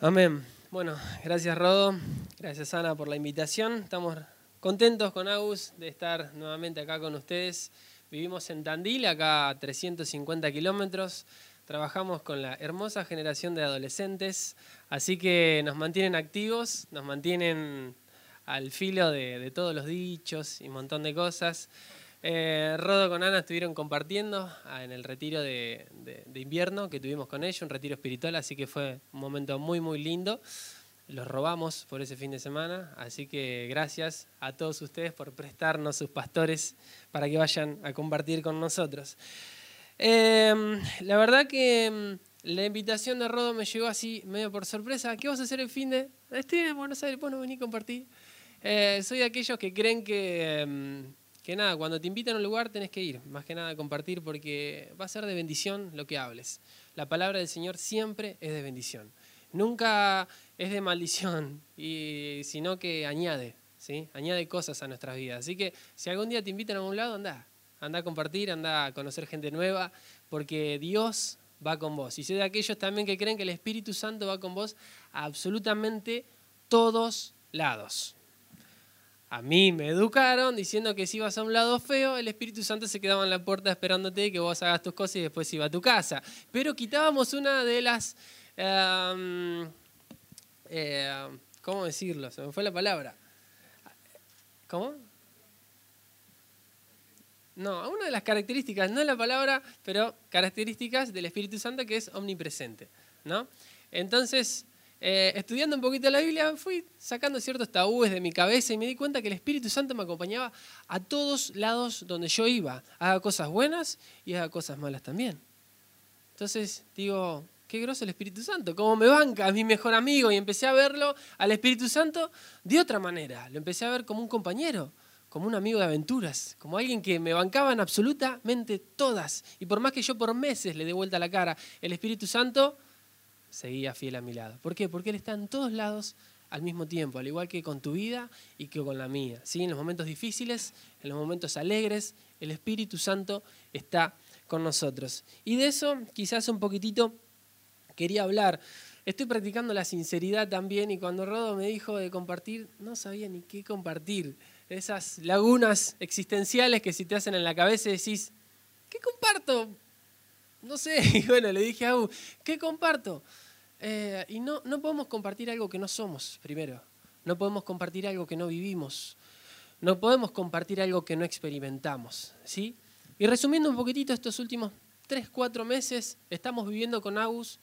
Amén. Bueno, gracias Rodo, gracias Ana por la invitación. Estamos contentos con Agus de estar nuevamente acá con ustedes. Vivimos en Tandil, acá a 350 kilómetros. Trabajamos con la hermosa generación de adolescentes, así que nos mantienen activos, nos mantienen al filo de, todos los dichos y un montón de cosas. Eh, Rodo con Ana estuvieron compartiendo ah, en el retiro de, invierno que tuvimos con ellos, un retiro espiritual, así que fue un momento muy, muy lindo. Los robamos por ese fin de semana, así que gracias a todos ustedes por prestarnos sus pastores para que vayan a compartir con nosotros. Em, la verdad que em, la invitación de Rodo me llegó así medio por sorpresa. ¿Qué vas a hacer el fin de? Estoy en Buenos Aires, bueno, vení a compartir. Eh, soy de aquellos que creen que em, que nada, cuando te invitan a un lugar tenés que ir, más que nada a compartir, porque va a ser de bendición lo que hables. La palabra del Señor siempre es de bendición. Nunca es de maldición, y, sino que añade, ¿sí? añade cosas a nuestras vidas. Así que si algún día te invitan a un lado, anda, anda a compartir, anda a conocer gente nueva, porque Dios va con vos. Y soy de aquellos también que creen que el Espíritu Santo va con vos a absolutamente todos lados. A mí me educaron diciendo que si ibas a un lado feo, el Espíritu Santo se quedaba en la puerta esperándote que vos hagas tus cosas y después iba a tu casa. Pero quitábamos una de las... Em, eh, ¿Cómo decirlo? Se me fue la palabra. ¿Cómo? No, una de las características, no la palabra, pero características del Espíritu Santo que es omnipresente. ¿no? Entonces, eh, estudiando un poquito la Biblia, fui sacando ciertos tabúes de mi cabeza y me di cuenta que el Espíritu Santo me acompañaba a todos lados donde yo iba. Haga cosas buenas y haga cosas malas también. Entonces digo, qué groso el Espíritu Santo, cómo me banca, es mi mejor amigo. Y empecé a verlo al Espíritu Santo de otra manera. Lo empecé a ver como un compañero, como un amigo de aventuras, como alguien que me bancaba en absolutamente todas. Y por más que yo por meses le dé vuelta la cara, el Espíritu Santo seguía fiel a mi lado. ¿Por qué? Porque Él está en todos lados al mismo tiempo, al igual que con tu vida y que con la mía. ¿sí? En los momentos difíciles, en los momentos alegres, el Espíritu Santo está con nosotros. Y de eso quizás un poquitito quería hablar. Estoy practicando la sinceridad también y cuando Rodo me dijo de compartir, no sabía ni qué compartir. Esas lagunas existenciales que si te hacen en la cabeza decís, ¿qué comparto? No sé, y bueno, le dije a U, ¿qué comparto? Eh, y no, no podemos compartir algo que no somos, primero. No podemos compartir algo que no vivimos. No podemos compartir algo que no experimentamos, ¿sí? Y resumiendo un poquitito estos últimos tres, cuatro meses, estamos viviendo con Agus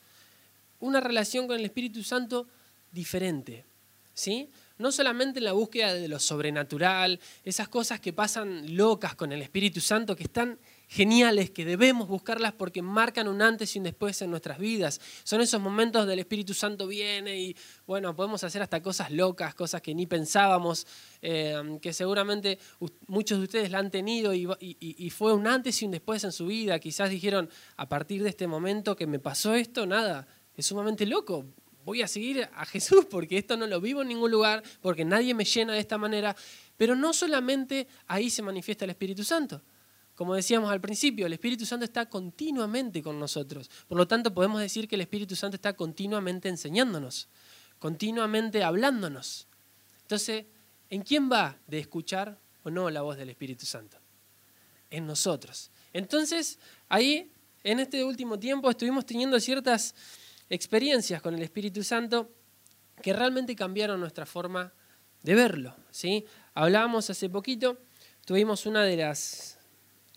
una relación con el Espíritu Santo diferente, ¿sí? No solamente en la búsqueda de lo sobrenatural, esas cosas que pasan locas con el Espíritu Santo, que están geniales que debemos buscarlas porque marcan un antes y un después en nuestras vidas. Son esos momentos del Espíritu Santo viene y bueno, podemos hacer hasta cosas locas, cosas que ni pensábamos, eh, que seguramente muchos de ustedes la han tenido y, y, fue un antes y un después en su vida. Quizás dijeron, a partir de este momento que me pasó esto, nada, es sumamente loco. Voy a seguir a Jesús porque esto no lo vivo en ningún lugar, porque nadie me llena de esta manera. Pero no solamente ahí se manifiesta el Espíritu Santo. Como decíamos al principio, el Espíritu Santo está continuamente con nosotros. Por lo tanto, podemos decir que el Espíritu Santo está continuamente enseñándonos, continuamente hablándonos. Entonces, ¿en quién va de escuchar o no la voz del Espíritu Santo? En nosotros. Entonces, ahí, en este último tiempo, estuvimos teniendo ciertas experiencias con el Espíritu Santo que realmente cambiaron nuestra forma de verlo. ¿sí? Hablábamos hace poquito, tuvimos una de las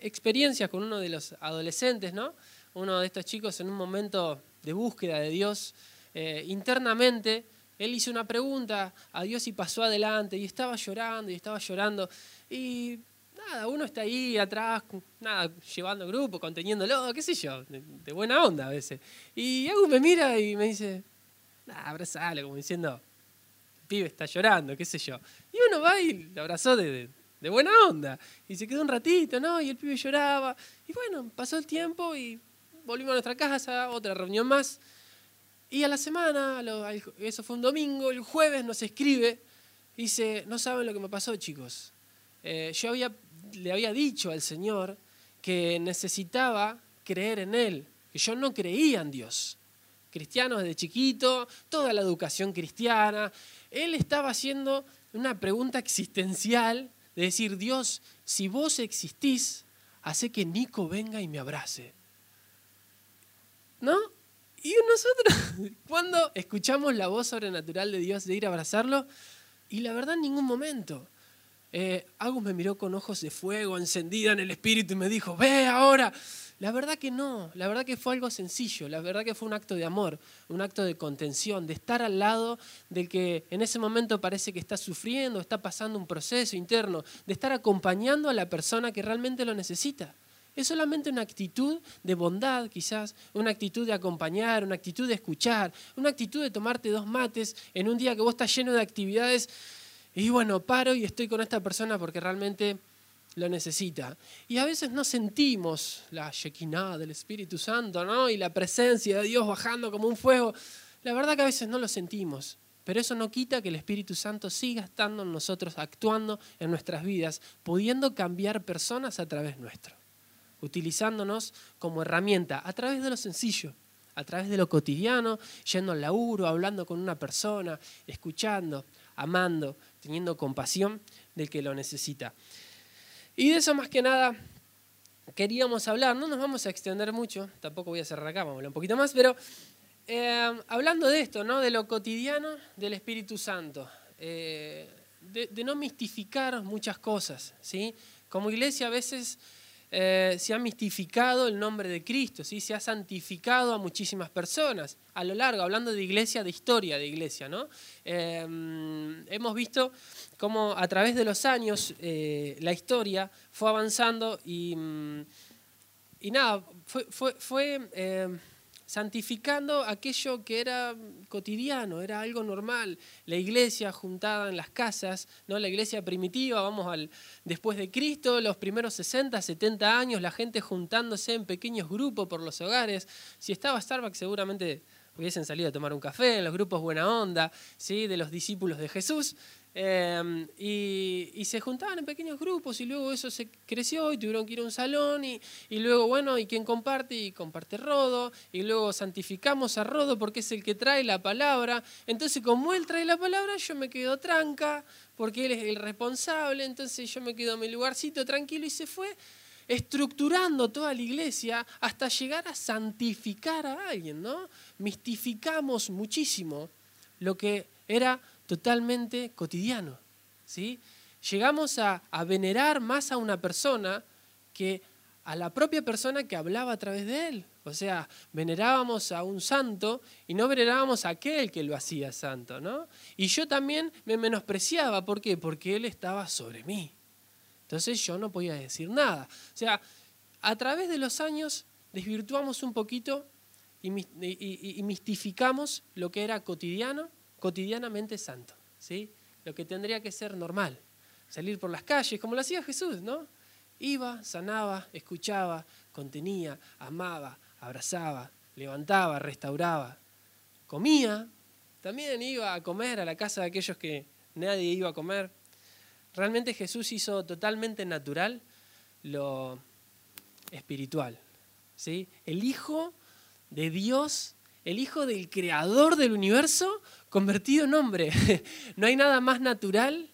experiencias con uno de los adolescentes, ¿no? Uno de estos chicos en un momento de búsqueda de Dios eh, internamente, él hizo una pregunta a Dios y pasó adelante y estaba llorando y estaba llorando y nada, uno está ahí atrás, nada, llevando grupo, conteniéndolo, qué sé yo, de, buena onda a veces. Y algo me mira y me dice, nada, abrazalo, como diciendo, el pibe está llorando, qué sé yo. Y uno va y lo abrazó de, de buena onda. Y se quedó un ratito, ¿no? Y el pibe lloraba. Y bueno, pasó el tiempo y volvimos a nuestra casa, otra reunión más. Y a la semana, eso fue un domingo, el jueves nos escribe, dice, no saben lo que me pasó, chicos. Eh, yo había, le había dicho al Señor que necesitaba creer en Él, que yo no creía en Dios, cristianos desde chiquito, toda la educación cristiana. Él estaba haciendo una pregunta existencial de decir, Dios, si vos existís, hace que Nico venga y me abrace. ¿No? Y nosotros, cuando escuchamos la voz sobrenatural de Dios de ir a abrazarlo, y la verdad en ningún momento. Eh, Agus me miró con ojos de fuego, encendida en el espíritu, y me dijo, ve ahora. La verdad que no, la verdad que fue algo sencillo, la verdad que fue un acto de amor, un acto de contención, de estar al lado del que en ese momento parece que está sufriendo, está pasando un proceso interno, de estar acompañando a la persona que realmente lo necesita. Es solamente una actitud de bondad, quizás, una actitud de acompañar, una actitud de escuchar, una actitud de tomarte dos mates en un día que vos estás lleno de actividades y bueno, paro y estoy con esta persona porque realmente lo necesita. Y a veces no sentimos la Shekinah del Espíritu Santo, ¿no? Y la presencia de Dios bajando como un fuego. La verdad que a veces no lo sentimos. Pero eso no quita que el Espíritu Santo siga estando en nosotros, actuando en nuestras vidas, pudiendo cambiar personas a través nuestro utilizándonos como herramienta a través de lo sencillo, a través de lo cotidiano, yendo al laburo, hablando con una persona, escuchando, amando, teniendo compasión del que lo necesita. Y de eso más que nada queríamos hablar, no nos vamos a extender mucho, tampoco voy a cerrar acá, vamos a hablar un poquito más, pero eh, hablando de esto, ¿no? de lo cotidiano del Espíritu Santo, eh, de, de, no mistificar muchas cosas. ¿sí? Como iglesia a veces eh, se ha mistificado el nombre de Cristo, ¿sí? se ha santificado a muchísimas personas a lo largo, hablando de iglesia, de historia de iglesia. ¿no? Eh, hemos visto cómo a través de los años eh, la historia fue avanzando y, mm, y nada, fue, fue, fue santificando aquello que era cotidiano, era algo normal. La iglesia juntada en las casas, ¿no? la iglesia primitiva, vamos al después de Cristo, los primeros 60, 70 años, la gente juntándose en pequeños grupos por los hogares. Si estaba Starbucks seguramente hubiesen salido a tomar un café en los grupos buena onda, ¿sí? de los discípulos de Jesús. Em, y, se juntaban en pequeños grupos y luego eso se creció y tuvieron que ir a un salón y, luego, bueno, ¿y quién comparte? Y comparte Rodo y luego santificamos a Rodo porque es el que trae la palabra. Entonces, como él trae la palabra, yo me quedo tranca porque él es el responsable, entonces yo me quedo en mi lugarcito tranquilo y se fue estructurando toda la iglesia hasta llegar a santificar a alguien, ¿no? Mistificamos muchísimo lo que era totalmente cotidiano. ¿sí? Llegamos a, venerar más a una persona que a la propia persona que hablaba a través de él. O sea, venerábamos a un santo y no venerábamos a aquel que lo hacía santo, ¿no? Y yo también me menospreciaba, ¿por qué? Porque él estaba sobre mí. Entonces yo no podía decir nada. O sea, a través de los años desvirtuamos un poquito y, mistificamos lo que era cotidiano cotidianamente santo, ¿sí? Lo que tendría que ser normal, salir por las calles, como lo hacía Jesús, ¿no? Iba, sanaba, escuchaba, contenía, amaba, abrazaba, levantaba, restauraba, comía, también iba a comer a la casa de aquellos que nadie iba a comer. Realmente Jesús hizo totalmente natural lo espiritual. ¿sí? El Hijo de Dios, el Hijo del Creador del universo, convertido en hombre. No hay nada más natural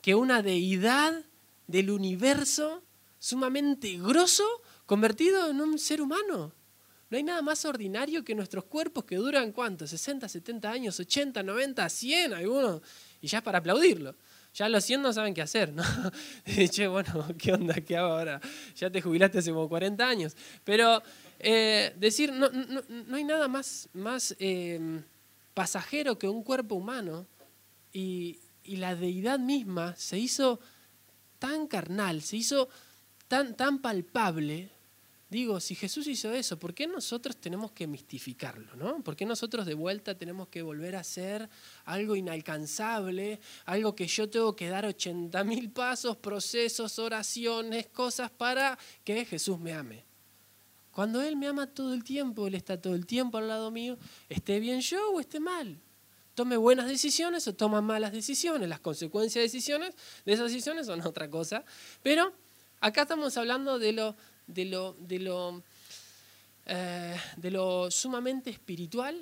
que una deidad del universo sumamente grosso convertido en un ser humano. No hay nada más ordinario que nuestros cuerpos que duran cuánto, 60, 70 años, 80, 90, 100 algunos, y ya es para aplaudirlo. Ya los 100 no saben qué hacer, ¿no? che, bueno, ¿qué onda? ¿Qué hago ahora? Ya te jubilaste hace como 40 años. Pero eh, decir, no, no, no, hay nada más, más eh, pasajero que un cuerpo humano y, la deidad misma se hizo tan carnal, se hizo tan, tan palpable. Digo, si Jesús hizo eso, ¿por qué nosotros tenemos que mistificarlo? ¿no? ¿Por qué nosotros de vuelta tenemos que volver a hacer algo inalcanzable, algo que yo tengo que dar 80.000 pasos, procesos, oraciones, cosas para que Jesús me ame? Cuando Él me ama todo el tiempo, Él está todo el tiempo al lado mío, esté bien yo o esté mal. Tome buenas decisiones o toma malas decisiones. Las consecuencias de decisiones, de esas decisiones son otra cosa. Pero acá estamos hablando de lo, de lo, de lo, eh, de lo sumamente espiritual,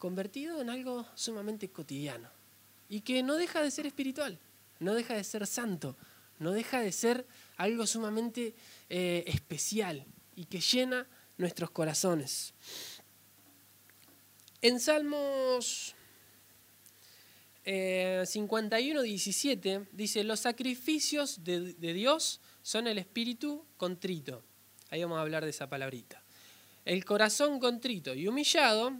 convertido en algo sumamente cotidiano y que no deja de ser espiritual, no deja de ser santo, no deja de ser algo sumamente eh, especial y que llena nuestros corazones. En Salmos 51, eh, 17 dice, los sacrificios de, Dios son el espíritu contrito. Ahí vamos a hablar de esa palabrita. El corazón contrito y humillado,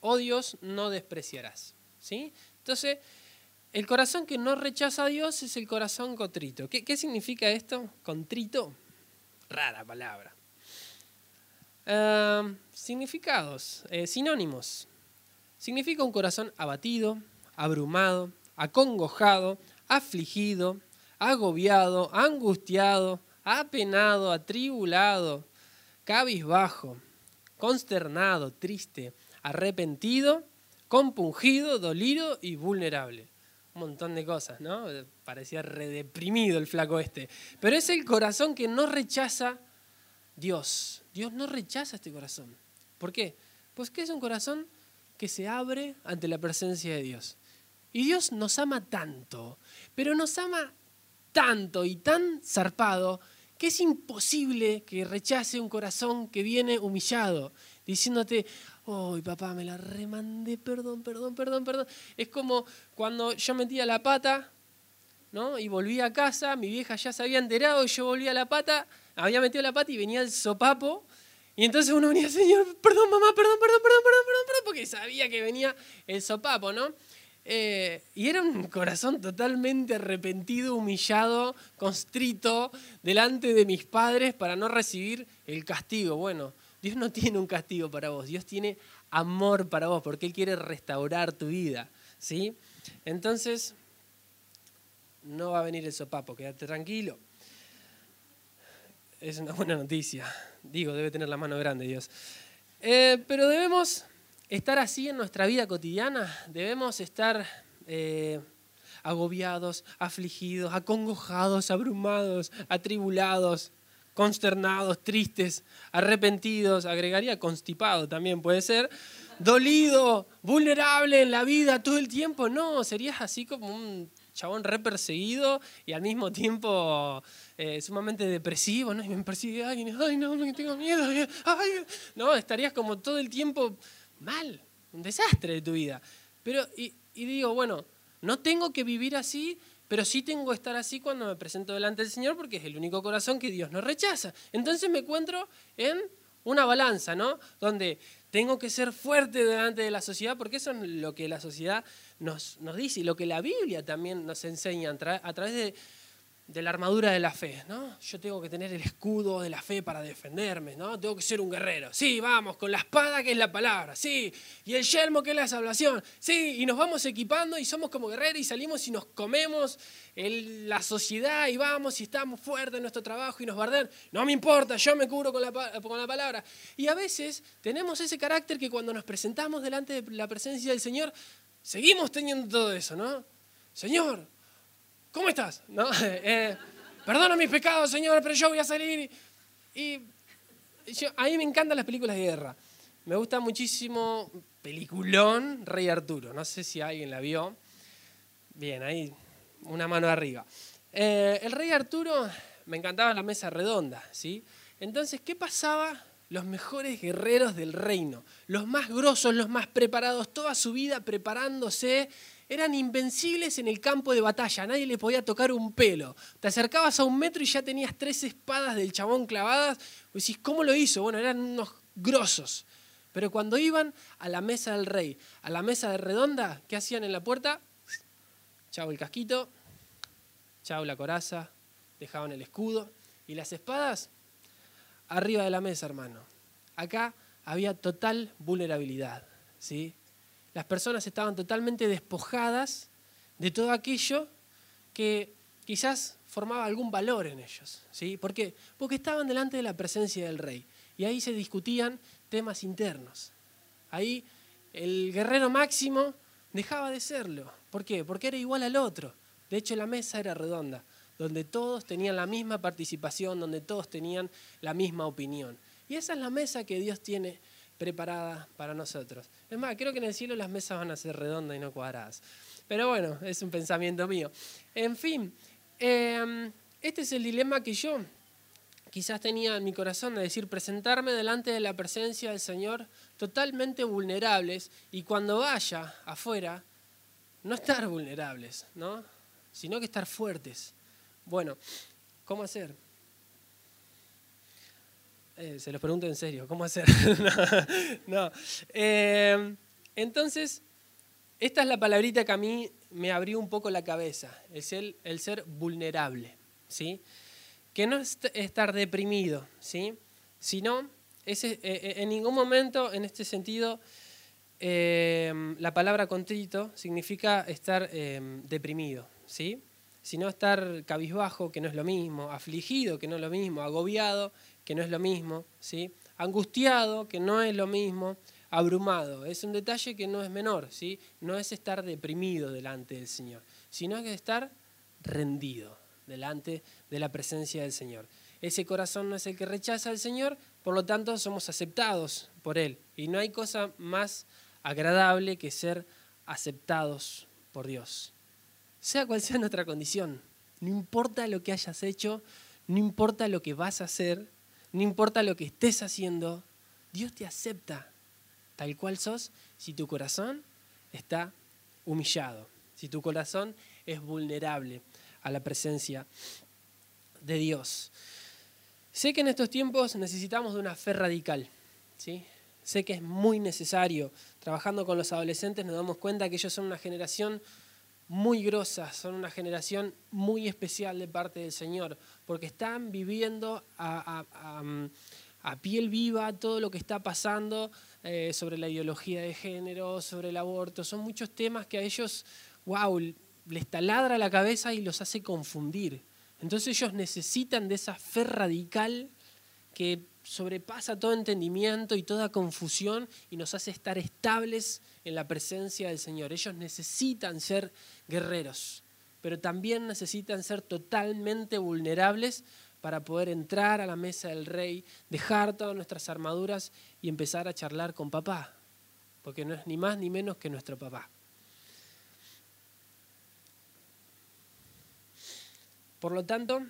oh Dios, no despreciarás. ¿Sí? Entonces, el corazón que no rechaza a Dios es el corazón contrito. ¿Qué, significa esto? Contrito. Rara palabra. Significados, eh, sinónimos. Significa un corazón abatido, abrumado, acongojado, afligido, agobiado, angustiado, apenado, atribulado, cabizbajo, consternado, triste, arrepentido, compungido, dolido y vulnerable un montón de cosas, ¿no? Parecía redeprimido el flaco este. Pero es el corazón que no rechaza Dios. Dios no rechaza este corazón. ¿Por qué? Pues que es un corazón que se abre ante la presencia de Dios. Y Dios nos ama tanto, pero nos ama tanto y tan zarpado que es imposible que rechace un corazón que viene humillado, diciéndote, Uy, papá, me la remandé, perdón, perdón, perdón, perdón. Es como cuando yo metía la pata, Y volví a casa, mi vieja ya se había enterado y yo volvía a la pata, había metido la pata y venía el sopapo. Y entonces uno venía, Señor, perdón, mamá, perdón, perdón, perdón, perdón, perdón, perdón, porque sabía que venía el sopapo, ¿no? Eh, y era un corazón totalmente arrepentido, humillado, constrito delante de mis padres para no recibir el castigo. Bueno, Dios no tiene un castigo para vos, Dios tiene amor para vos porque Él quiere restaurar tu vida. ¿sí? Entonces, no va a venir el sopapo, quédate tranquilo. Es una buena noticia. Digo, debe tener la mano grande Dios. Eh, pero debemos estar así en nuestra vida cotidiana, debemos estar eh, agobiados, afligidos, acongojados, abrumados, atribulados, consternados, tristes, arrepentidos, agregaría constipado también puede ser, dolido, vulnerable en la vida todo el tiempo. No, serías así como un chabón re perseguido y al mismo tiempo eh, sumamente depresivo, ¿no? Y me persigue alguien, ay, no, tengo miedo, ay, no, estarías como todo el tiempo mal, un desastre de tu vida. Pero, y, y digo, bueno, no tengo que vivir así pero sí tengo que estar así cuando me presento delante del Señor porque es el único corazón que Dios no rechaza. Entonces me encuentro en una balanza, ¿no? Donde tengo que ser fuerte delante de la sociedad porque eso es lo que la sociedad nos, nos dice y lo que la Biblia también nos enseña a través de de la armadura de la fe, ¿no? Yo tengo que tener el escudo de la fe para defenderme, ¿no? Tengo que ser un guerrero. Sí, vamos, con la espada que es la palabra, sí, y el yelmo que es la salvación, sí, y nos vamos equipando y somos como guerreros y salimos y nos comemos la sociedad y vamos y estamos fuertes en nuestro trabajo y nos barden. No me importa, yo me cubro con la, con la palabra. Y a veces tenemos ese carácter que cuando nos presentamos delante de la presencia del Señor, seguimos teniendo todo eso, ¿no? Señor, ¿cómo estás? ¿No? Eh, perdona mis pecados, Señor, pero yo voy a salir. Y, a mí me encantan las películas de guerra. Me gusta muchísimo peliculón Rey Arturo. No sé si alguien la vio. Bien, ahí una mano arriba. Eh, el Rey Arturo me encantaba la mesa redonda, ¿sí? Entonces, ¿qué pasaba? Los mejores guerreros del reino, los más grosos, los más preparados, toda su vida preparándose eran invencibles en el campo de batalla, nadie le podía tocar un pelo. Te acercabas a un metro y ya tenías tres espadas del chabón clavadas. Y decís, ¿cómo lo hizo? Bueno, eran unos grosos. Pero cuando iban a la mesa del rey, a la mesa de redonda, ¿qué hacían en la puerta? Chau el casquito, chau la coraza, dejaban el escudo. Y las espadas arriba de la mesa, hermano. Acá había total vulnerabilidad. ¿sí? Las personas estaban totalmente despojadas de todo aquello que quizás formaba algún valor en ellos. ¿sí? ¿Por qué? Porque estaban delante de la presencia del rey y ahí se discutían temas internos. Ahí el guerrero máximo dejaba de serlo. ¿Por qué? Porque era igual al otro. De hecho, la mesa era redonda, donde todos tenían la misma participación, donde todos tenían la misma opinión. Y esa es la mesa que Dios tiene preparada para nosotros. Es más, creo que en el cielo las mesas van a ser redondas y no cuadradas. Pero bueno, es un pensamiento mío. En fin, em, este es el dilema que yo quizás tenía en mi corazón, de decir, presentarme delante de la presencia del Señor totalmente vulnerables y cuando vaya afuera, no estar vulnerables, ¿no? sino que estar fuertes. Bueno, ¿cómo hacer? Eh, se los pregunto en serio, ¿cómo hacer? no. Eh, entonces, esta es la palabrita que a mí me abrió un poco la cabeza, el ser, el ser vulnerable, ¿sí? Que no es estar deprimido, ¿sí? Sino, ese, eh, en ningún momento en este sentido, la palabra contrito significa estar deprimido, ¿sí? Sino estar cabizbajo, que no es lo mismo, afligido, que no es lo mismo, agobiado, que no es lo mismo, ¿sí? angustiado, que no es lo mismo, abrumado. Es un detalle que no es menor, ¿sí? no es estar deprimido delante del Señor, sino que estar rendido delante de la presencia del Señor. Ese corazón no es el que rechaza al Señor, por lo tanto somos aceptados por Él. Y no hay cosa más agradable que ser aceptados por Dios. Sea cual sea nuestra condición, no importa lo que hayas hecho, no importa lo que vas a hacer, no importa lo que estés haciendo, Dios te acepta tal cual sos si tu corazón está humillado, si tu corazón es vulnerable a la presencia de Dios. Sé que en estos tiempos necesitamos de una fe radical, ¿sí? Sé que es muy necesario. Trabajando con los adolescentes nos damos cuenta que ellos son una generación muy grosa, son una generación muy especial de parte del Señor, porque están viviendo a, piel viva todo lo que está pasando eh, sobre la ideología de género, sobre el aborto. Son muchos temas que a ellos, wow, les taladra la cabeza y los hace confundir. Entonces ellos necesitan de esa fe radical que sobrepasa todo entendimiento y toda confusión y nos hace estar estables en la presencia del Señor. Ellos necesitan ser guerreros, pero también necesitan ser totalmente vulnerables para poder entrar a la mesa del rey, dejar todas nuestras armaduras y empezar a charlar con papá, porque no es ni más ni menos que nuestro papá. Por lo tanto,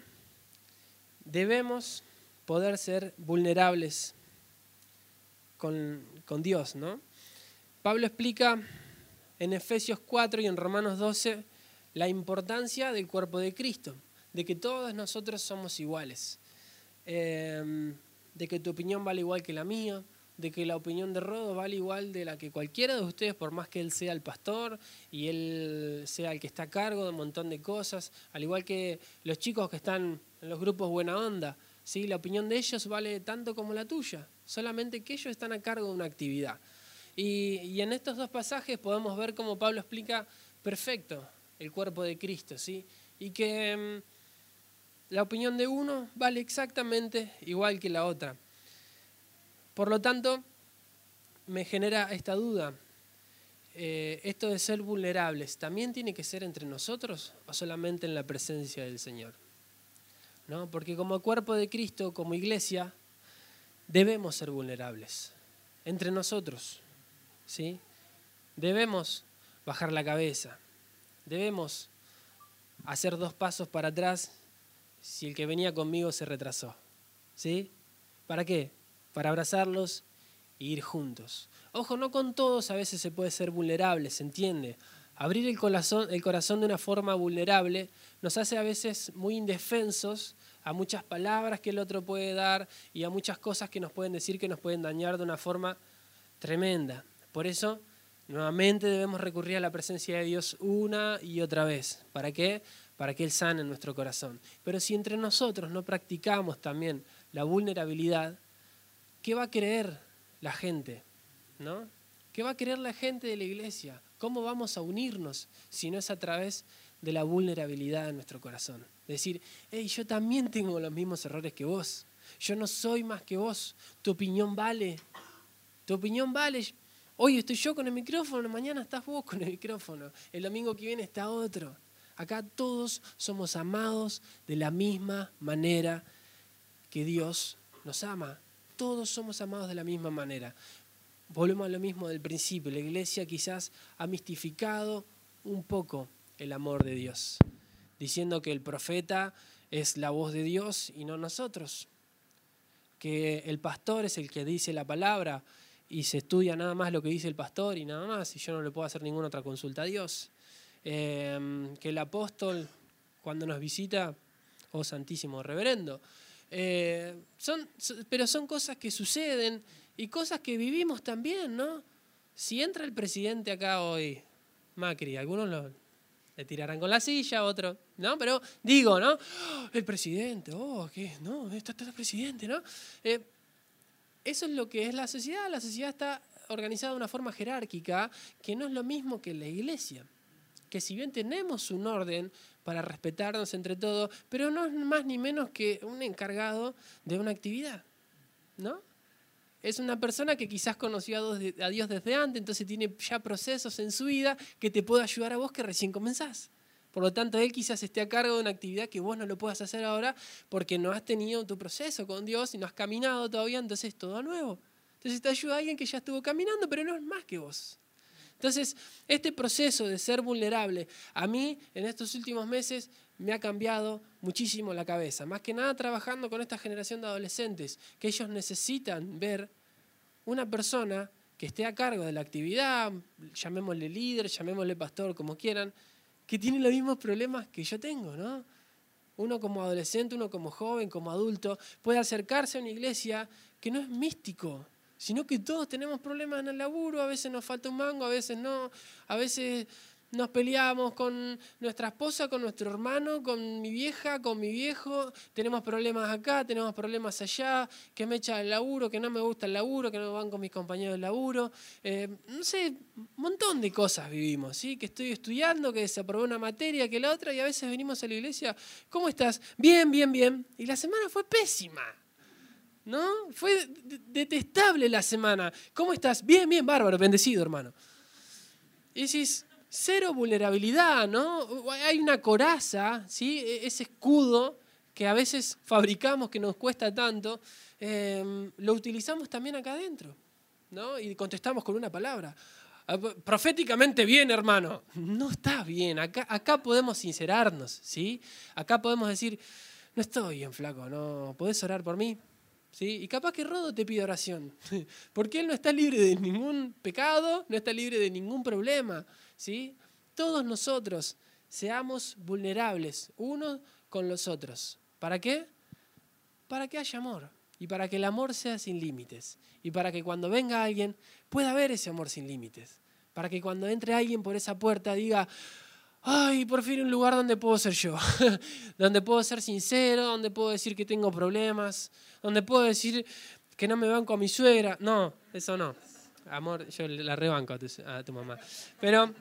debemos poder ser vulnerables con, con Dios, ¿no? Pablo explica en Efesios 4 y en Romanos 12 la importancia del cuerpo de Cristo, de que todos nosotros somos iguales, em, de que tu opinión vale igual que la mía, de que la opinión de Rodo vale igual de la que cualquiera de ustedes, por más que él sea el pastor y él sea el que está a cargo de un montón de cosas, al igual que los chicos que están en los grupos buena onda, ¿sí? la opinión de ellos vale tanto como la tuya, solamente que ellos están a cargo de una actividad. Y, en estos dos pasajes podemos ver cómo Pablo explica perfecto el cuerpo de Cristo, ¿sí? Y que mm, la opinión de uno vale exactamente igual que la otra. Por lo tanto, me genera esta duda. Eh, esto de ser vulnerables, ¿también tiene que ser entre nosotros o solamente en la presencia del Señor? ¿No? Porque como cuerpo de Cristo, como iglesia, debemos ser vulnerables entre nosotros. ¿sí? Debemos bajar la cabeza, debemos hacer dos pasos para atrás si el que venía conmigo se retrasó. ¿Sí? ¿Para qué? Para abrazarlos e ir juntos. Ojo, no con todos a veces se puede ser vulnerable, ¿se entiende? Abrir el corazón, el corazón de una forma vulnerable nos hace a veces muy indefensos a muchas palabras que el otro puede dar y a muchas cosas que nos pueden decir que nos pueden dañar de una forma tremenda. Por eso, nuevamente debemos recurrir a la presencia de Dios una y otra vez. ¿Para qué? Para que Él sane nuestro corazón. Pero si entre nosotros no practicamos también la vulnerabilidad, ¿qué va a creer la gente? ¿No? ¿Qué va a creer la gente de la iglesia? ¿Cómo vamos a unirnos si no es a través de la vulnerabilidad de nuestro corazón? Decir, hey, yo también tengo los mismos errores que vos. Yo no soy más que vos. Tu opinión vale. Tu opinión vale. Hoy estoy yo con el micrófono, mañana estás vos con el micrófono, el domingo que viene está otro. Acá todos somos amados de la misma manera que Dios nos ama. Todos somos amados de la misma manera. Volvemos a lo mismo del principio. La iglesia quizás ha mistificado un poco el amor de Dios, diciendo que el profeta es la voz de Dios y no nosotros, que el pastor es el que dice la palabra y se estudia nada más lo que dice el pastor y nada más, y yo no le puedo hacer ninguna otra consulta a Dios, em, que el apóstol cuando nos visita, oh Santísimo Reverendo, eh, son, pero son cosas que suceden y cosas que vivimos también, ¿no? Si entra el presidente acá hoy, Macri, algunos lo, le tirarán con la silla, otros, ¿no? Pero digo, ¿no? El presidente, oh, ¿qué? No, está, el presidente, ¿no? Eh, eso es lo que es la sociedad. La sociedad está organizada de una forma jerárquica que no es lo mismo que la iglesia. Que si bien tenemos un orden para respetarnos entre todos, pero no es más ni menos que un encargado de una actividad, ¿no? Es una persona que quizás conoció a Dios desde antes, entonces tiene ya procesos en su vida que te puede ayudar a vos que recién comenzás. Por lo tanto, Él quizás esté a cargo de una actividad que vos no lo puedas hacer ahora porque no has tenido tu proceso con Dios y no has caminado todavía, entonces es todo nuevo. Entonces te ayuda a alguien que ya estuvo caminando, pero no es más que vos. Entonces, este proceso de ser vulnerable, a mí en estos últimos meses me ha cambiado muchísimo la cabeza. Más que nada trabajando con esta generación de adolescentes, que ellos necesitan ver una persona que esté a cargo de la actividad, llamémosle líder, llamémosle pastor, como quieran, que tiene los mismos problemas que yo tengo, ¿no? Uno como adolescente, uno como joven, como adulto, puede acercarse a una iglesia que no es místico, sino que todos tenemos problemas en el laburo, a veces nos falta un mango, a veces no, a veces nos peleamos con nuestra esposa, con nuestro hermano, con mi vieja, con mi viejo, tenemos problemas acá, tenemos problemas allá, que me echa el laburo, que no me gusta el laburo, que no van con mis compañeros de laburo, eh, no sé, un montón de cosas vivimos, ¿sí? que estoy estudiando, que se aprobó una materia, que la otra, y a veces venimos a la iglesia, ¿cómo estás? Bien, bien, bien, y la semana fue pésima. ¿No? Fue detestable la semana. ¿Cómo estás? Bien, bien, bárbaro, bendecido, hermano. Y decís, cero vulnerabilidad, ¿no? Hay una coraza, ¿sí? E-, ese escudo que a veces fabricamos que nos cuesta tanto, em, lo utilizamos también acá adentro, ¿no? Y contestamos con una palabra. Ah, proféticamente bien, hermano. No está bien. Acá, acá podemos sincerarnos, ¿sí? Acá podemos decir, no estoy bien, flaco, ¿no? ¿Podés orar por mí? ¿Sí? Y capaz que Rodo te pide oración, porque él no está libre de ningún pecado, no está libre de ningún problema. ¿Sí? Todos nosotros seamos vulnerables unos con los otros. ¿Para qué? Para que haya amor y para que el amor sea sin límites y para que cuando venga alguien pueda haber ese amor sin límites. Para que cuando entre alguien por esa puerta diga, ay, por fin un lugar donde puedo ser yo, donde puedo ser sincero, donde puedo decir que tengo problemas, donde puedo decir que no me banco a mi suegra. No, eso no. Amor, yo la rebanco a tu, mamá. Pero,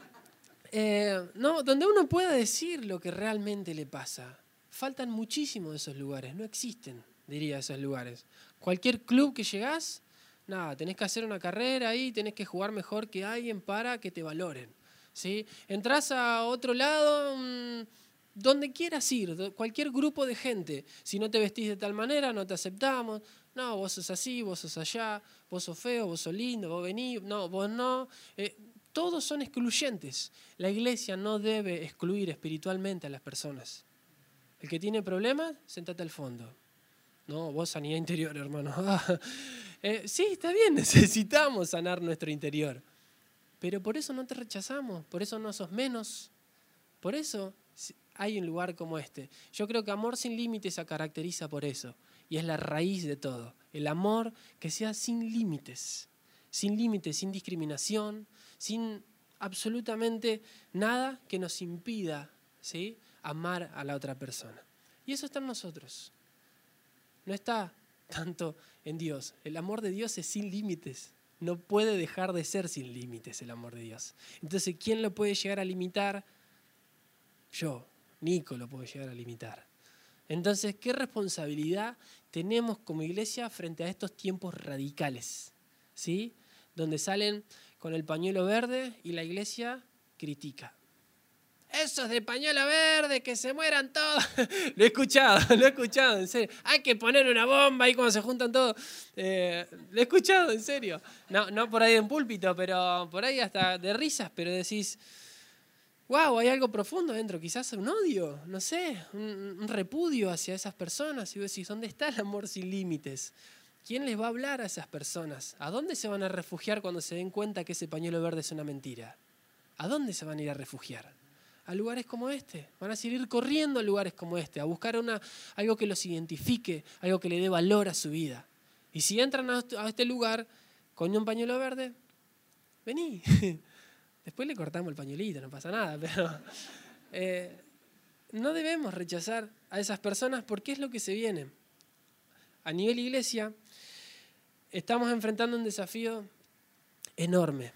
eh, no, donde uno pueda decir lo que realmente le pasa. Faltan muchísimos de esos lugares, no existen, diría, esos lugares. Cualquier club que llegás, nada, tenés que hacer una carrera ahí, tenés que jugar mejor que alguien para que te valoren. ¿sí? Entrás a otro lado, mm, donde quieras ir, cualquier grupo de gente. Si no te vestís de tal manera, no te aceptamos. No, vos sos así, vos sos allá, vos sos feo, vos sos lindo, vos venís, no, vos no. Eh, todos son excluyentes. La iglesia no debe excluir espiritualmente a las personas. El que tiene problemas, sentate al fondo. No, vos sanidad interior, hermano. Eh, sí, está bien, necesitamos sanar nuestro interior. Pero por eso no te rechazamos, por eso no sos menos. Por eso hay un lugar como este. Yo creo que Amor sin Límites se caracteriza por eso y es la raíz de todo. El amor que sea sin límites, sin límites, sin discriminación, sin absolutamente nada que nos impida ¿sí? amar a la otra persona. Y eso está en nosotros. No está tanto en Dios. El amor de Dios es sin límites. No puede dejar de ser sin límites el amor de Dios. Entonces, ¿quién lo puede llegar a limitar? Yo, Nico, lo puedo llegar a limitar. Entonces, ¿qué responsabilidad tenemos como iglesia frente a estos tiempos radicales? ¿Sí? Donde salen con el pañuelo verde y la iglesia critica. esos de pañuelo verde, que se mueran todos. lo he escuchado, lo he escuchado, en serio. Hay que poner una bomba ahí cuando se juntan todos. Eh, lo he escuchado, en serio. No, no por ahí en púlpito, pero por ahí hasta de risas, pero decís, wow, hay algo profundo dentro, quizás un odio, no sé, un, un repudio hacia esas personas. Y vos decís, ¿dónde está el amor sin límites? ¿Quién les va a hablar a esas personas? ¿A dónde se van a refugiar cuando se den cuenta que ese pañuelo verde es una mentira? ¿A dónde se van a ir a refugiar? A lugares como este. Van a seguir corriendo a lugares como este, a buscar una, algo que los identifique, algo que le dé valor a su vida. Y si entran a este lugar con un pañuelo verde, vení. Después le cortamos el pañuelito, no pasa nada, pero eh, no debemos rechazar a esas personas porque es lo que se viene. A nivel iglesia, estamos enfrentando un desafío enorme,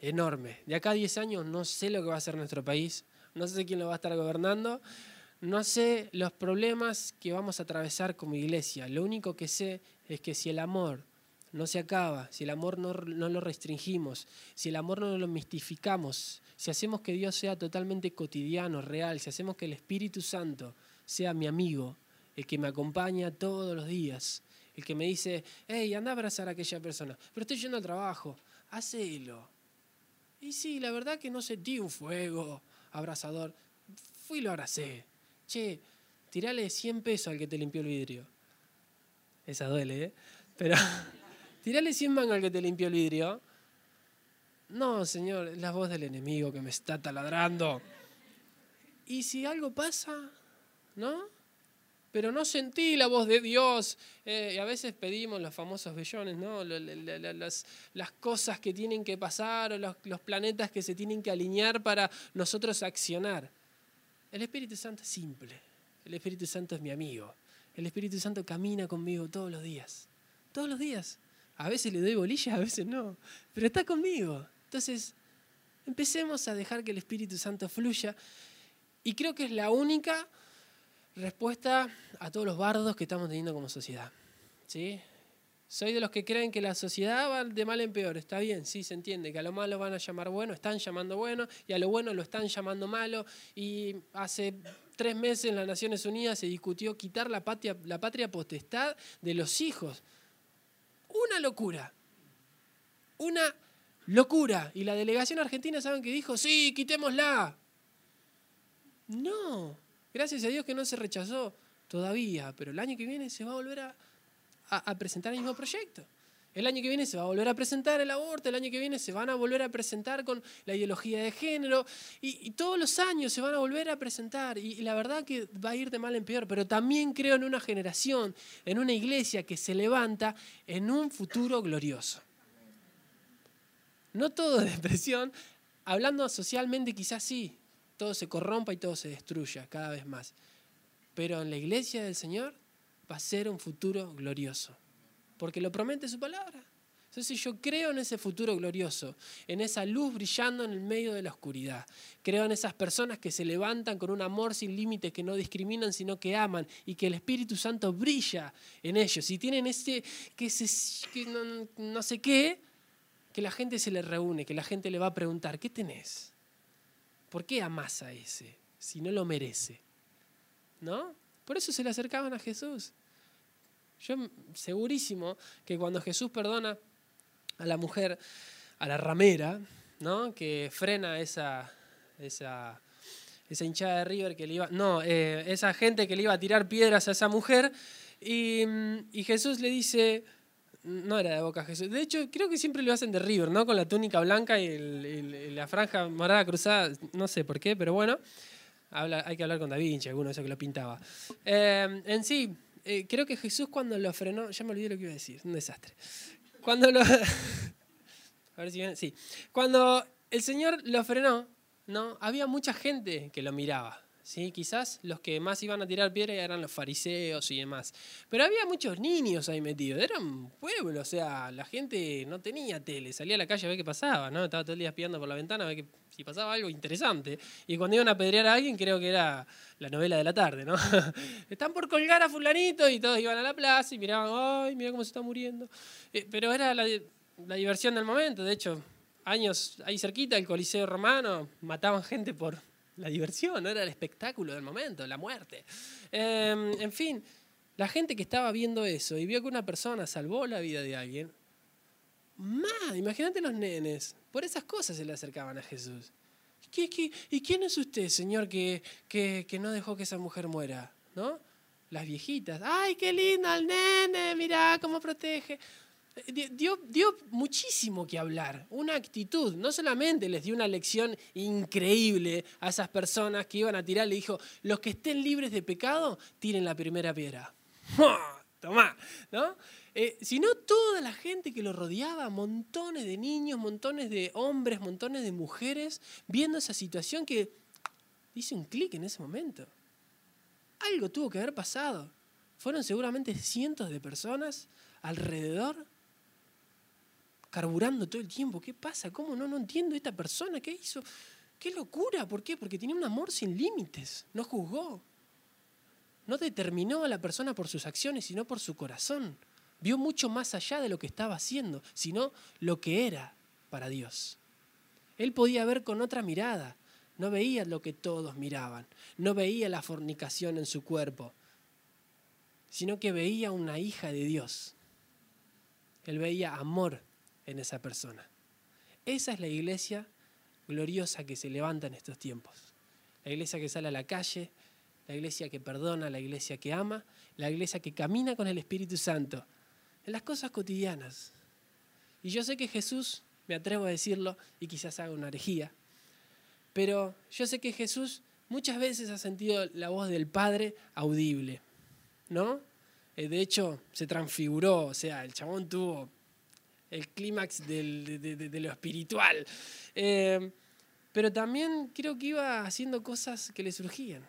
enorme. De acá a 10 años no sé lo que va a hacer nuestro país, no sé quién lo va a estar gobernando, no sé los problemas que vamos a atravesar como iglesia. Lo único que sé es que si el amor no se acaba, si el amor no, no, lo restringimos, si el amor no lo mistificamos, si hacemos que Dios sea totalmente cotidiano, real, si hacemos que el Espíritu Santo sea mi amigo, el que me acompaña todos los días, el que me dice, hey, anda a abrazar a aquella persona, pero estoy yendo al trabajo, hacelo. Y sí, la verdad que no sentí un fuego abrazador, fui y lo abracé. Che, tirale 100 pesos al que te limpió el vidrio. Esa duele, ¿eh? Pero tirale 100 mangas al que te limpió el vidrio. No, señor, es la voz del enemigo que me está taladrando. Y si algo pasa, ¿no? pero no sentí la voz de Dios. Eh, y a veces pedimos los famosos bellones, ¿no? Las, cosas que tienen que pasar o los planetas que se tienen que alinear para nosotros accionar. El Espíritu Santo es simple. El Espíritu Santo es mi amigo. El Espíritu Santo camina conmigo todos los días. Todos los días. A veces le doy bolillas, a veces no. Pero está conmigo. Entonces, empecemos a dejar que el Espíritu Santo fluya. Y creo que es la única respuesta a todos los bardos que estamos teniendo como sociedad. ¿Sí? Soy de los que creen que la sociedad va de mal en peor. Está bien, sí, se entiende que a lo malo van a llamar bueno, están llamando bueno, y a lo bueno lo están llamando malo. Y hace tres meses en las Naciones Unidas se discutió quitar la patria, la patria potestad de los hijos. Una locura. Una locura. Y la delegación argentina, ¿saben qué dijo? Sí, quitémosla. No, Gracias a Dios que no se rechazó todavía, pero el año que viene se va a volver a, presentar el mismo proyecto. El año que viene se va a volver a presentar el aborto, el año que viene se van a volver a presentar con la ideología de género y, todos los años se van a volver a presentar y, la verdad que va a ir de mal en peor, pero también creo en una generación, en una iglesia que se levanta en un futuro glorioso. No todo de depresión, hablando socialmente quizás sí, todo se corrompa y todo se destruya cada vez más. Pero en la iglesia del Señor va a ser un futuro glorioso, porque lo promete su palabra. Entonces yo creo en ese futuro glorioso, en esa luz brillando en el medio de la oscuridad. Creo en esas personas que se levantan con un amor sin límites, que no discriminan, sino que aman y que el Espíritu Santo brilla en ellos. Y tienen ese, que, no, sé qué, que la gente se le reúne, que la gente le va a preguntar, ¿qué tenés? ¿Por qué amas a ese si no lo merece? ¿No? Por eso se le acercaban a Jesús. Yo segurísimo que cuando Jesús perdona a la mujer, a la ramera, ¿no? que frena esa, esa, esa hinchada de River que le iba, no, eh, esa gente que le iba a tirar piedras a esa mujer, y, y Jesús le dice, no era de Boca Jesús. De hecho, creo que siempre lo hacen de River, ¿no? Con la túnica blanca y, la franja morada cruzada. No sé por qué, pero bueno. Hay que hablar con Da Vinci, alguno de esos que lo pintaba. Eh, en sí, eh, creo que Jesús cuando lo frenó. Ya me olvidé lo que iba a decir, un desastre. Cuando lo. a ver si viene. Sí. Cuando el Señor lo frenó, ¿no? Había mucha gente que lo miraba. ¿sí? Quizás los que más iban a tirar piedra eran los fariseos y demás. Pero había muchos niños ahí metidos. Era un pueblo, o sea, la gente no tenía tele. Salía a la calle a ver qué pasaba, ¿no? Estaba todo el día espiando por la ventana a ver que, si pasaba algo interesante. Y cuando iban a pedrear a alguien, creo que era la novela de la tarde, ¿no? Están por colgar a fulanito y todos iban a la plaza y miraban, ay, mira cómo se está muriendo. Eh, pero era la, la diversión del momento. De hecho, años ahí cerquita, el Coliseo Romano, mataban gente por la diversión, no era el espectáculo del momento, la muerte. Em, en fin, la gente que estaba viendo eso y vio que una persona salvó la vida de alguien, más, imagínate los nenes, por esas cosas se le acercaban a Jesús. ¿Y quién es usted, Señor, que, que, que no dejó que esa mujer muera? ¿No? Las viejitas, ¡ay, qué lindo el nene! Mirá cómo protege. Dio, dio, muchísimo que hablar, una actitud. No solamente les dio una lección increíble a esas personas que iban a tirar, le dijo, los que estén libres de pecado, tiren la primera piedra. Tomá, ¿no? Eh, sino toda la gente que lo rodeaba, montones de niños, montones de hombres, montones de mujeres, viendo esa situación que hice un clic en ese momento. Algo tuvo que haber pasado. Fueron seguramente cientos de personas alrededor carburando todo el tiempo. ¿Qué pasa? ¿Cómo no? No entiendo esta persona. ¿Qué hizo? ¡Qué locura! ¿Por qué? Porque tenía un amor sin límites. No juzgó. No determinó a la persona por sus acciones, sino por su corazón. Vio mucho más allá de lo que estaba haciendo, sino lo que era para Dios. Él podía ver con otra mirada. No veía lo que todos miraban. No veía la fornicación en su cuerpo, sino que veía una hija de Dios. Él veía amor en esa persona. Esa es la iglesia gloriosa que se levanta en estos tiempos. La iglesia que sale a la calle, la iglesia que perdona, la iglesia que ama, la iglesia que camina con el Espíritu Santo en las cosas cotidianas. Y yo sé que Jesús, me atrevo a decirlo, y quizás haga una herejía, pero yo sé que Jesús muchas veces ha sentido la voz del Padre audible, ¿no? Eh, de hecho, se transfiguró, o sea, el chabón tuvo el clímax de, lo espiritual. Eh, pero también creo que iba haciendo cosas que le surgían,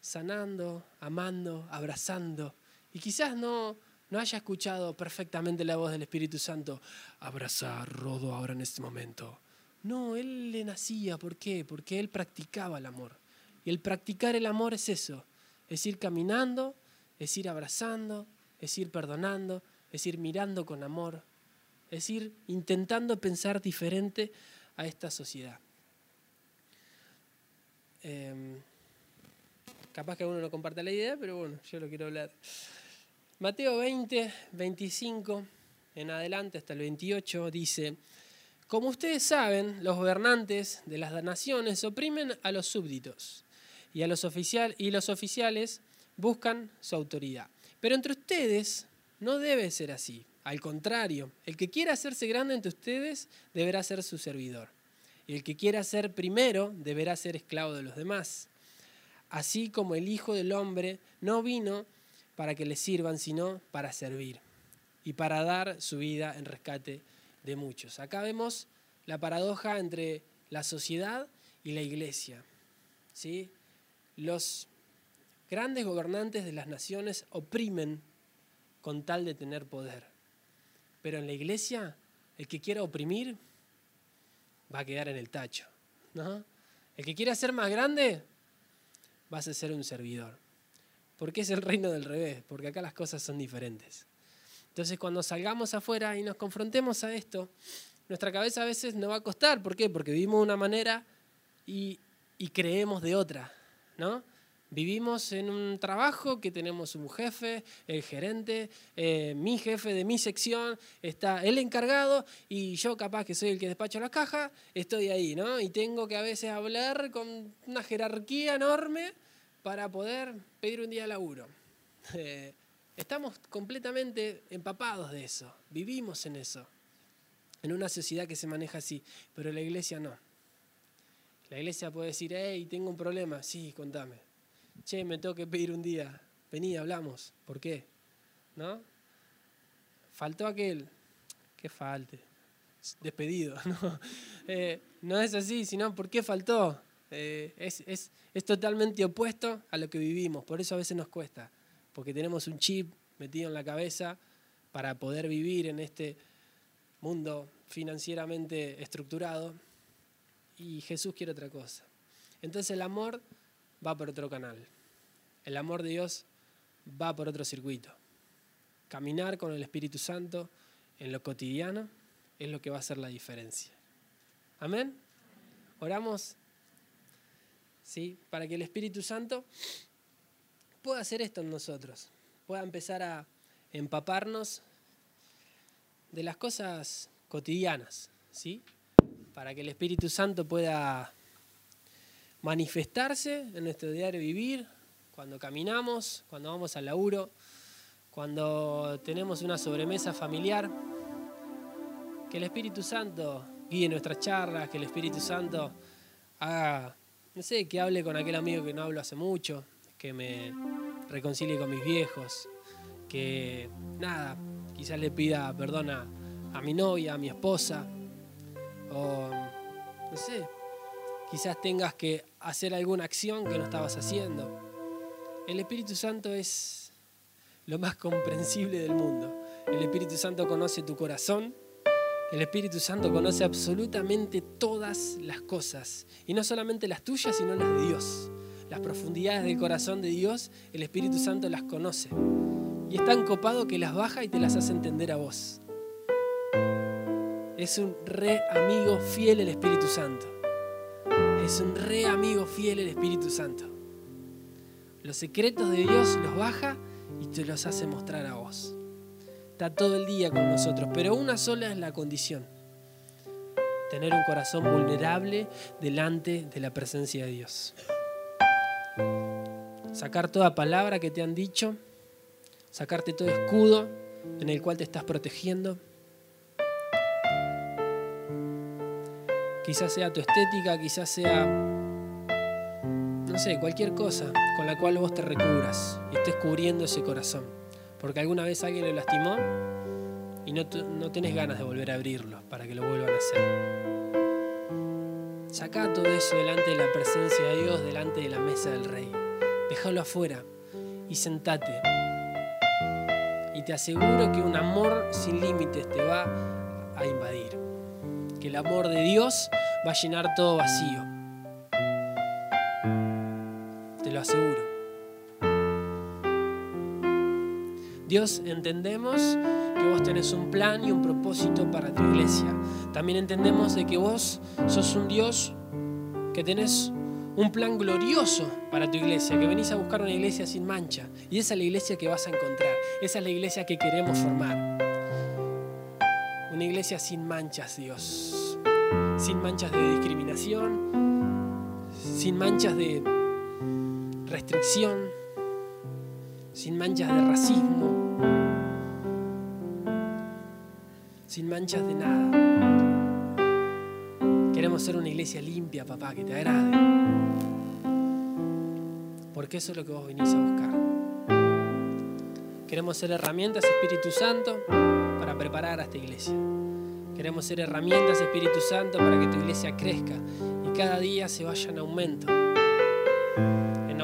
sanando, amando, abrazando. Y quizás no, no haya escuchado perfectamente la voz del Espíritu Santo, abrazar Rodo ahora en este momento. No, él le nacía, ¿por qué? Porque él practicaba el amor. Y el practicar el amor es eso, es ir caminando, es ir abrazando, es ir perdonando, es ir mirando con amor, es ir intentando pensar diferente a esta sociedad. Em, capaz que uno no comparta la idea, pero bueno, yo lo quiero hablar. Mateo 20, 25 en adelante hasta el 28 dice, como ustedes saben, los gobernantes de las naciones oprimen a los súbditos y, a los, y los oficiales buscan su autoridad. Pero entre ustedes no debe ser así. Al contrario, el que quiera hacerse grande entre ustedes deberá ser su servidor. Y el que quiera ser primero deberá ser esclavo de los demás. Así como el Hijo del Hombre no vino para que le sirvan, sino para servir y para dar su vida en rescate de muchos. Acá vemos la paradoja entre la sociedad y la iglesia. ¿sí? Los grandes gobernantes de las naciones oprimen con tal de tener poder. Pero en la iglesia, el que quiera oprimir va a quedar en el tacho. ¿no? El que quiera ser más grande, vas a ser un servidor. Porque es el reino del revés, porque acá las cosas son diferentes. Entonces cuando salgamos afuera y nos confrontemos a esto, nuestra cabeza a veces nos va a costar. ¿Por qué? Porque vivimos de una manera y, y creemos de otra. ¿no? Vivimos en un trabajo que tenemos un jefe, el gerente, eh, mi jefe de mi sección, está el encargado y yo capaz que soy el que despacho las cajas, estoy ahí, ¿no? Y tengo que a veces hablar con una jerarquía enorme para poder pedir un día de laburo. Eh, estamos completamente empapados de eso, vivimos en eso, en una sociedad que se maneja así, pero la iglesia no. La iglesia puede decir, hey, tengo un problema, sí, contame che, me tengo que pedir un día, vení, hablamos, ¿por qué? ¿No? Faltó aquel, que falte, despedido, ¿no? Eh, no es así, sino ¿por qué faltó? Eh, es, es, es totalmente opuesto a lo que vivimos, por eso a veces nos cuesta, porque tenemos un chip metido en la cabeza para poder vivir en este mundo financieramente estructurado y Jesús quiere otra cosa. Entonces el amor va por otro canal. El amor de Dios va por otro circuito. Caminar con el Espíritu Santo en lo cotidiano es lo que va a hacer la diferencia. Amén. Oramos. ¿Sí? Para que el Espíritu Santo pueda hacer esto en nosotros, pueda empezar a empaparnos de las cosas cotidianas, ¿sí? Para que el Espíritu Santo pueda manifestarse en nuestro diario vivir, cuando caminamos, cuando vamos al laburo, cuando tenemos una sobremesa familiar. Que el Espíritu Santo guíe nuestras charlas, que el Espíritu Santo haga, no sé, que hable con aquel amigo que no hablo hace mucho, que me reconcilie con mis viejos, que nada, quizás le pida perdón a, mi novia, a mi esposa, o no sé, quizás tengas que hacer alguna acción que no estabas haciendo. El Espíritu Santo es lo más comprensible del mundo. El Espíritu Santo conoce tu corazón. El Espíritu Santo conoce absolutamente todas las cosas. Y no solamente las tuyas, sino las de Dios. Las profundidades del corazón de Dios, el Espíritu Santo las conoce. Y es tan copado que las baja y te las hace entender a vos. Es un re amigo fiel el Espíritu Santo. Es un re amigo fiel el Espíritu Santo. Los secretos de Dios los baja y te los hace mostrar a vos. Está todo el día con nosotros, pero una sola es la condición. Tener un corazón vulnerable delante de la presencia de Dios. Sacar toda palabra que te han dicho, sacarte todo escudo en el cual te estás protegiendo Quizás sea tu estética, quizás sea, no sé, cualquier cosa con la cual vos te recubras y estés cubriendo ese corazón. Porque alguna vez alguien lo lastimó y no, no tenés ganas de volver a abrirlo para que lo vuelvan a hacer. Sacá todo eso delante de la presencia de Dios, delante de la mesa del Rey. Déjalo afuera y sentate. Y te aseguro que un amor sin límites te va a invadir que el amor de Dios va a llenar todo vacío. Te lo aseguro. Dios, entendemos que vos tenés un plan y un propósito para tu iglesia. También entendemos de que vos sos un Dios que tenés un plan glorioso para tu iglesia, que venís a buscar una iglesia sin mancha. Y esa es la iglesia que vas a encontrar. Esa es la iglesia que queremos formar. Una iglesia sin manchas, Dios. Sin manchas de discriminación, sin manchas de restricción, sin manchas de racismo, sin manchas de nada. Queremos ser una iglesia limpia, papá, que te agrade. Porque eso es lo que vos venís a buscar. Queremos ser herramientas, Espíritu Santo, para preparar a esta iglesia. Queremos ser herramientas, Espíritu Santo, para que tu iglesia crezca y cada día se vaya en aumento.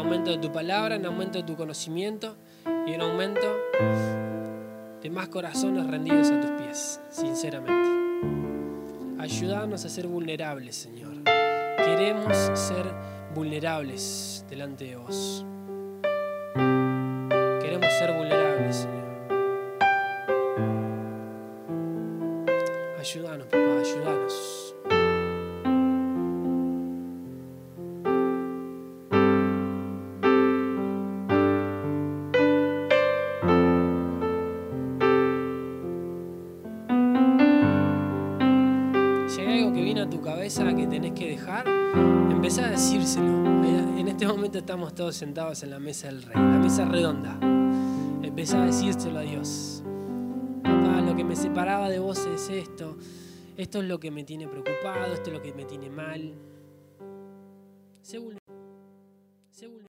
En aumento de tu palabra, en aumento de tu conocimiento y en aumento de más corazones rendidos a tus pies, sinceramente. Ayúdanos a ser vulnerables, Señor. Queremos ser vulnerables delante de vos. Queremos ser vulnerables, estamos todos sentados en la mesa del rey, la mesa redonda. Empezá a decírselo a Dios. Papá, lo que me separaba de vos es esto. Esto es lo que me tiene preocupado, esto es lo que me tiene mal. Sé vulnerable.